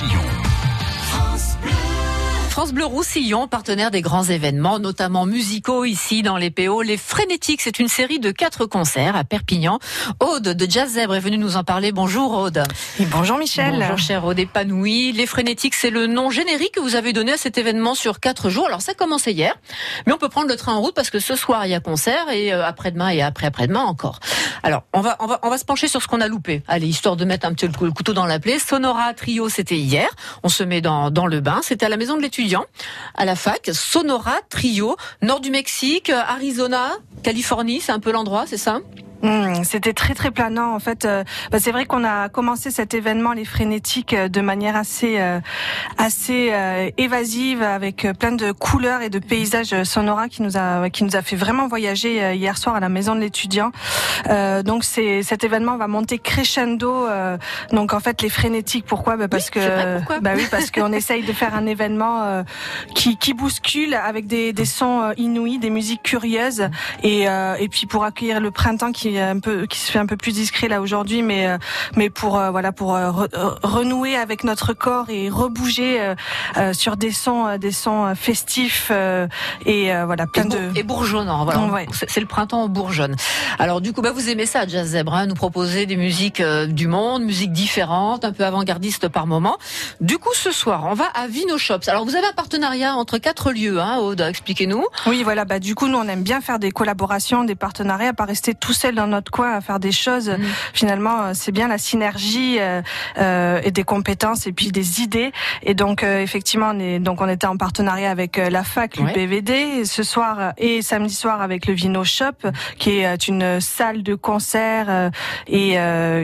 Roussillon. France Bleu Roussillon, partenaire des grands événements, notamment musicaux ici dans les PO. Les Frénétiques, c'est une série de quatre concerts à Perpignan. Aude de Jazz Zèbre est venue nous en parler. Bonjour Aude. Et bonjour Michel. Bonjour cher Aude épanouie. Les Frénétiques, c'est le nom générique que vous avez donné à cet événement sur quatre jours. Alors ça a commencé hier, mais on peut prendre le train en route parce que ce soir il y a concert et euh, après-demain et après-après-demain encore. Alors on va, on va, on va se pencher sur ce qu'on a loupé. Allez, histoire de mettre un petit le couteau dans la plaie. Sonora Trio, c'était hier. On se met dans, dans le bain. C'était à la maison de l'étudiant à la fac. Sonora Trio, nord du Mexique, Arizona, Californie, c'est un peu l'endroit, c'est ça? Mmh, c'était très très planant en fait. Euh, bah, c'est vrai qu'on a commencé cet événement les frénétiques euh, de manière assez euh, assez évasive avec plein de couleurs et de paysages sonora qui nous a qui nous a fait vraiment voyager hier soir à la maison de l'étudiant. donc c'est cet événement va monter crescendo. donc en fait les frénétiques pourquoi? Bah, parce que bah oui parce qu'on essaye de faire un événement qui qui bouscule avec des des sons inouïs, des musiques curieuses et et puis pour accueillir le printemps qui un peu qui se fait un peu plus discret là aujourd'hui, mais euh, mais pour euh, voilà pour euh, renouer avec notre corps et rebouger sur des sons des sons festifs et voilà plein de et bourgeonnant. Voilà, c'est le printemps bourgeonne. Alors du coup, bah vous aimez ça, Jazz Zebra, hein, nous proposer des musiques du monde, musiques différentes, un peu avant-gardistes par moment. Du coup, ce soir, on va à Vino Shops. Alors vous avez un partenariat entre quatre lieux, hein, Aude, expliquez-nous. Oui, voilà. Bah du coup, nous on aime bien faire des collaborations, des partenariats, pas rester tout seul dans notre coin à faire des choses. Mm. Finalement, euh, c'est bien la synergie euh, euh, et des compétences et puis des idées. Et donc, effectivement, on est, donc on était en partenariat avec la fac, l'UPVD, ce soir et samedi soir avec le Vino Shop, qui est une salle de concert et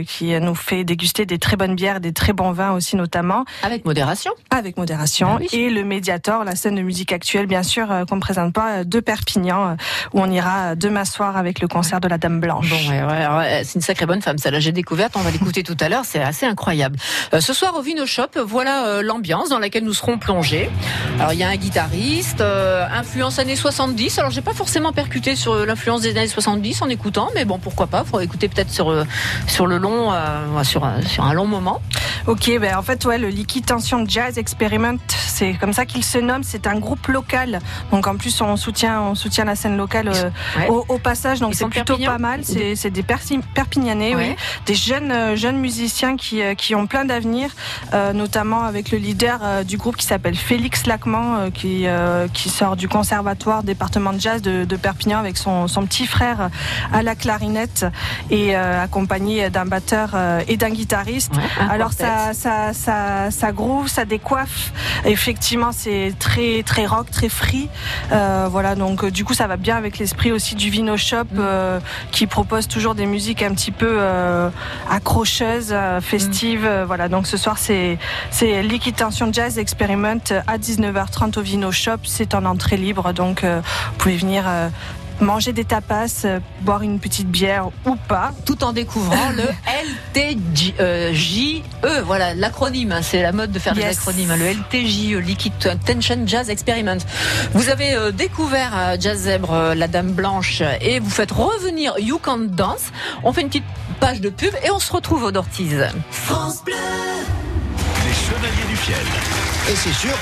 qui nous fait déguster des très bonnes bières, des très bons vins aussi notamment. Avec modération. Avec modération. Ah et le Mediator, la scène de musique actuelle, bien sûr, qu'on ne présente pas, de Perpignan, où on ira demain soir avec le concert de la Dame Blanche. Bon, ouais, ouais, c'est une sacrée bonne femme, ça là j'ai découverte, on va l'écouter tout à l'heure, c'est assez incroyable. Euh, ce soir au Vino Shop, voilà euh, l'ambiance dans laquelle nous serons plongés. Alors il y a un guitariste, euh, influence années 70, alors j'ai pas forcément percuté sur l'influence des années 70 en écoutant, mais bon pourquoi pas, faut écouter peut-être sur, sur le long, sur, sur un long moment. Ok, ben en fait ouais, le Liquid Tension Jazz Experiment, c'est comme ça qu'il se nomme, c'est un groupe local, donc en plus on soutient, on soutient la scène locale au, au, passage, donc c'est plutôt pas mal c'est des Perpignanais, oui. des jeunes euh, jeunes musiciens qui, euh, qui ont plein d'avenir, euh, notamment avec le leader du groupe qui s'appelle Félix Lacman, qui qui sort du conservatoire département de jazz de, de Perpignan avec son, son petit frère à la clarinette et accompagné d'un batteur et d'un guitariste. Alors ça, ça, ça, ça groove, ça décoiffe. Effectivement, c'est très très rock, très free. voilà, donc du coup, ça va bien avec l'esprit aussi du Vino Shop mm. qui propose toujours des musiques un petit peu euh, accrocheuses, euh, festives. Mm. Voilà, donc ce soir c'est Liquid Tension Jazz Experiment à 19h30 au Vino Shop. C'est en entrée libre, donc euh, vous pouvez venir manger des tapas, euh, boire une petite bière ou pas. Tout en découvrant le LTJE. Voilà, l'acronyme, hein, c'est la mode de faire des acronymes. Hein, le LTJE, Liquid Tension Jazz Experiment. Vous avez euh, découvert à Jazz Zèbre la Dame Blanche et vous faites revenir You Can Dance. On fait une petite page de pub et on se retrouve au Dortiz. France Bleu. Les Chevaliers du Fiel. Et c'est sûr.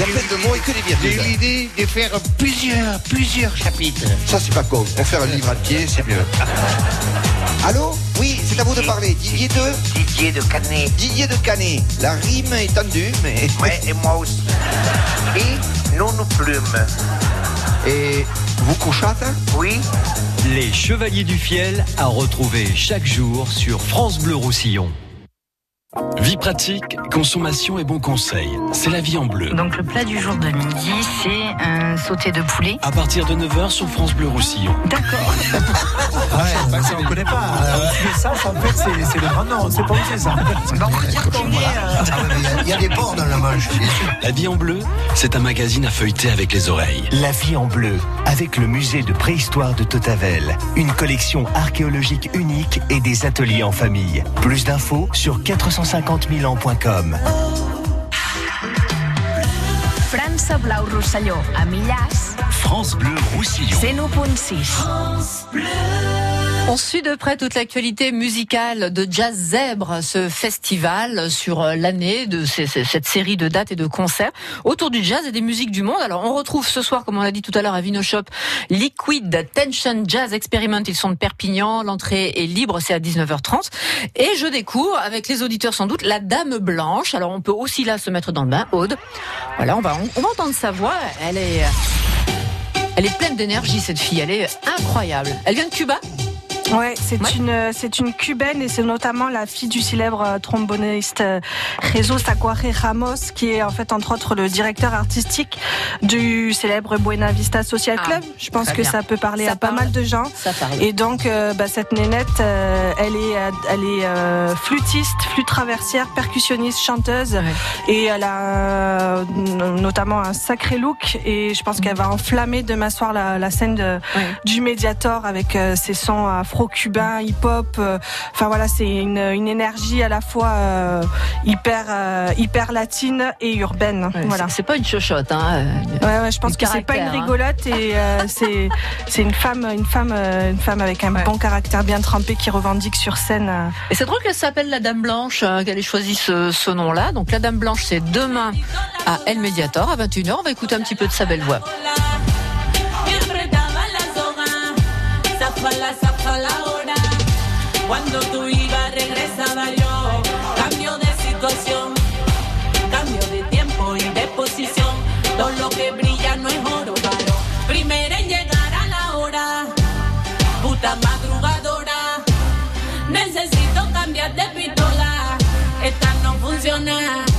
Il y a plein de mots et que des. J'ai eu l'idée de faire plusieurs, plusieurs chapitres. Ça, c'est pas con. On fait un livre entier, c'est mieux. Allô? Oui, c'est à vous de parler. Didier de? Didier de Canet. Didier de Canet. La rime est tendue, mais. Ouais, et moi aussi. Et non nous plumes. Et vous couchâtes Oui. Les Chevaliers du Fiel à retrouver chaque jour sur France Bleu Roussillon. Vie pratique, consommation et bons conseils. C'est la vie en bleu. Donc le plat du jour de midi, c'est un sauté de poulet. À partir de 9h sur France Bleu Roussillon. D'accord. ouais, bah, ça on connaît pas. Euh, ça, en fait, c'est le grand nom. C'est pas où c'est ça. Bon, on va dire qu'on est... Euh, ah, y a des porcs dans la Manche, La vie en bleu, c'est un magazine à feuilleter avec les oreilles. La vie en bleu, avec le musée de préhistoire de Totavel. Une collection archéologique unique et des ateliers en famille. Plus d'infos sur 400 150 000 ans.com. France Blau Roussillon, à Millàs. France Bleu Roussillon. 101.6. France Bleu. On suit de près toute l'actualité musicale de Jazz Zèbre, ce festival sur l'année de cette série de dates et de concerts autour du jazz et des musiques du monde. Alors on retrouve ce soir, comme on l'a dit tout à l'heure à Vino Shop, Liquid Tension Jazz Experiment. Ils sont de Perpignan, l'entrée est libre, c'est à 19h30. Et je découvre, avec les auditeurs sans doute, la Dame Blanche. Alors on peut aussi là se mettre dans le bain, Aude. Voilà, on va, on va entendre sa voix. Elle est, elle est pleine d'énergie cette fille. Elle est incroyable. Elle vient de Cuba Ouais, c'est une c'est une cubaine et c'est notamment la fille du célèbre euh, tromboniste euh, Jesus Tacuare Ramos qui est en fait entre autres le directeur artistique du célèbre Buena Vista Social ah, Club. Je pense que ça peut parler à pas mal de gens. Et donc euh, bah, cette nénette, elle est elle est flûtiste, flûte traversière, percussionniste, chanteuse. Et elle a notamment un sacré look. Et je pense qu'elle va enflammer demain soir la, la scène de, du Mediator avec ses sons afro cubain, hip-hop. Euh, enfin voilà, c'est une, énergie à la fois euh, hyper euh, hyper latine et urbaine. voilà. C'est pas une chochotte. Hein, ouais, ouais, je pense que c'est pas une hein. rigolote et c'est c'est une femme une femme une femme avec un bon caractère bien trempé qui revendique sur scène. Et c'est drôle qu'elle s'appelle la Dame Blanche, qu'elle ait choisi ce, ce nom-là. Donc la Dame Blanche, c'est demain à El Mediator à 21h. On va écouter un petit peu de sa belle voix. Cuando tú ibas, regresaba yo. Cambio de situación, cambio de tiempo y de posición. Todo lo que brilla no es oro, paro. Primero en llegar a la hora, puta madrugadora. Necesito cambiar de pistola, esta no funciona.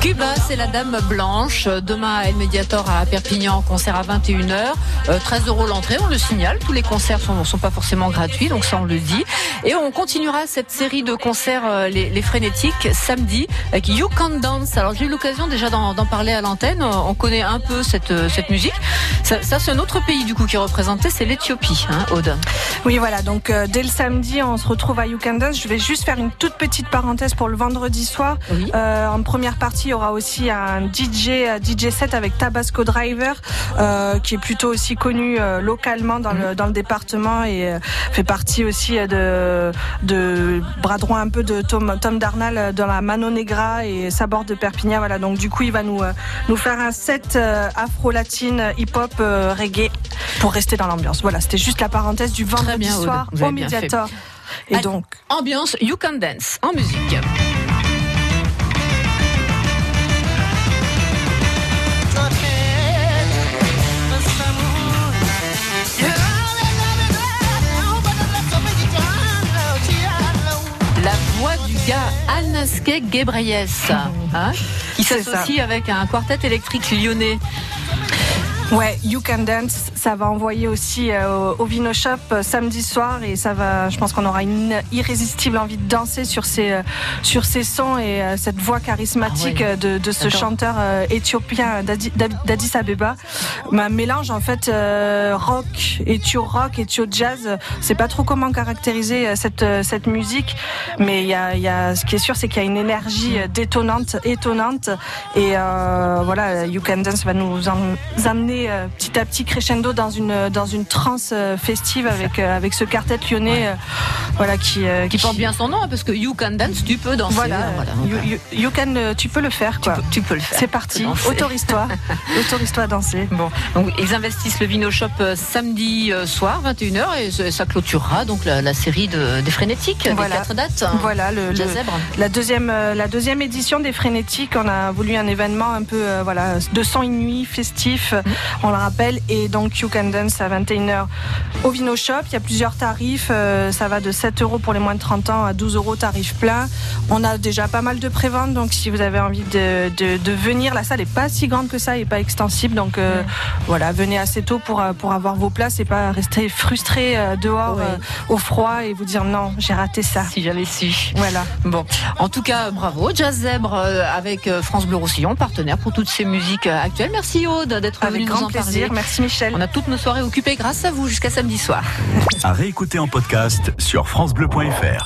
Cuba, c'est la Dame Blanche. Demain à El Mediator à Perpignan, concert à 21h. 13 euh, euros l'entrée, on le signale. Tous les concerts ne sont, pas forcément gratuits, donc ça on le dit. Et on continuera cette série de concerts, euh, les, frénétiques, samedi, avec You Can Dance. Alors j'ai eu l'occasion déjà d'en parler à l'antenne. On connaît un peu cette, euh, cette musique. Ça, c'est un autre pays du coup qui est représenté, c'est l'Éthiopie, hein, Aude. Oui, voilà. Donc dès le samedi, on se retrouve à You Can Dance. Je vais juste faire une toute petite parenthèse pour le vendredi soir. Euh, en première partie, il y aura aussi un DJ, euh, DJ set avec Tabasco Driver, euh, qui est plutôt aussi connu localement dans le, dans le département et fait partie aussi de, de bras droit un peu de Tom, Tom Darnall dans la Mano Negra et Sabord de Perpignan. Voilà, donc du coup, il va nous, nous faire un set afro-latine, hip-hop, reggae pour rester dans l'ambiance. Voilà, c'était juste la parenthèse du vendredi soir au Mediator. Et donc, ambiance You Can Dance en musique. Hein, qui s'associe avec un quartet électrique lyonnais. Ouais, You Can Dance, ça va envoyer aussi euh, au Vino Shop euh, samedi soir et ça va, je pense qu'on aura une irrésistible envie de danser sur ces euh, sur ces sons et cette voix charismatique ah de, de, ce chanteur éthiopien d'Addis Abeba. Un mélange en fait rock, éthio rock, éthio jazz. C'est pas trop comment caractériser cette cette musique, mais il y a, y a ce qui est sûr, c'est qu'il y a une énergie détonnante, étonnante et voilà, You Can Dance va nous amener euh, petit à petit crescendo dans une dans une transe euh, festive avec euh, avec ce quartet lyonnais, voilà qui, qui, porte bien son nom hein, parce que you can dance, tu peux danser. Voilà, you, can, tu peux le faire quoi. Tu peux, le faire. C'est parti. Autorise-toi, autorise-toi à danser. Bon, donc ils investissent le Vino Shop samedi soir 21h et ça clôturera donc la, série de, des frénétiques, voilà. des quatre dates. Hein. Voilà le, la deuxième la deuxième édition des frénétiques. On a voulu un événement un peu voilà de son et nuit festif. Mm on le rappelle. Et donc You Can Dance à 21h au Vino Shop. Il y a plusieurs tarifs. Euh, ça va de 7 euros pour les moins de 30 ans à 12 euros tarif plein. On a déjà pas mal de préventes. Donc si vous avez envie de, de, venir, la salle n'est pas si grande que ça et pas extensible. Donc euh, voilà, venez assez tôt pour, euh, pour avoir vos places et pas rester frustré dehors au froid et vous dire non, j'ai raté ça. Si j'avais su. Voilà. Bon, en tout cas, bravo. Jazz Zèbre avec France Bleu Roussillon, partenaire pour toutes ces musiques actuelles. Merci Aude d'être venu en plaisir. Merci Michel. On a toutes nos soirées occupées grâce à vous jusqu'à samedi soir. À réécouter en podcast sur FranceBleu.fr.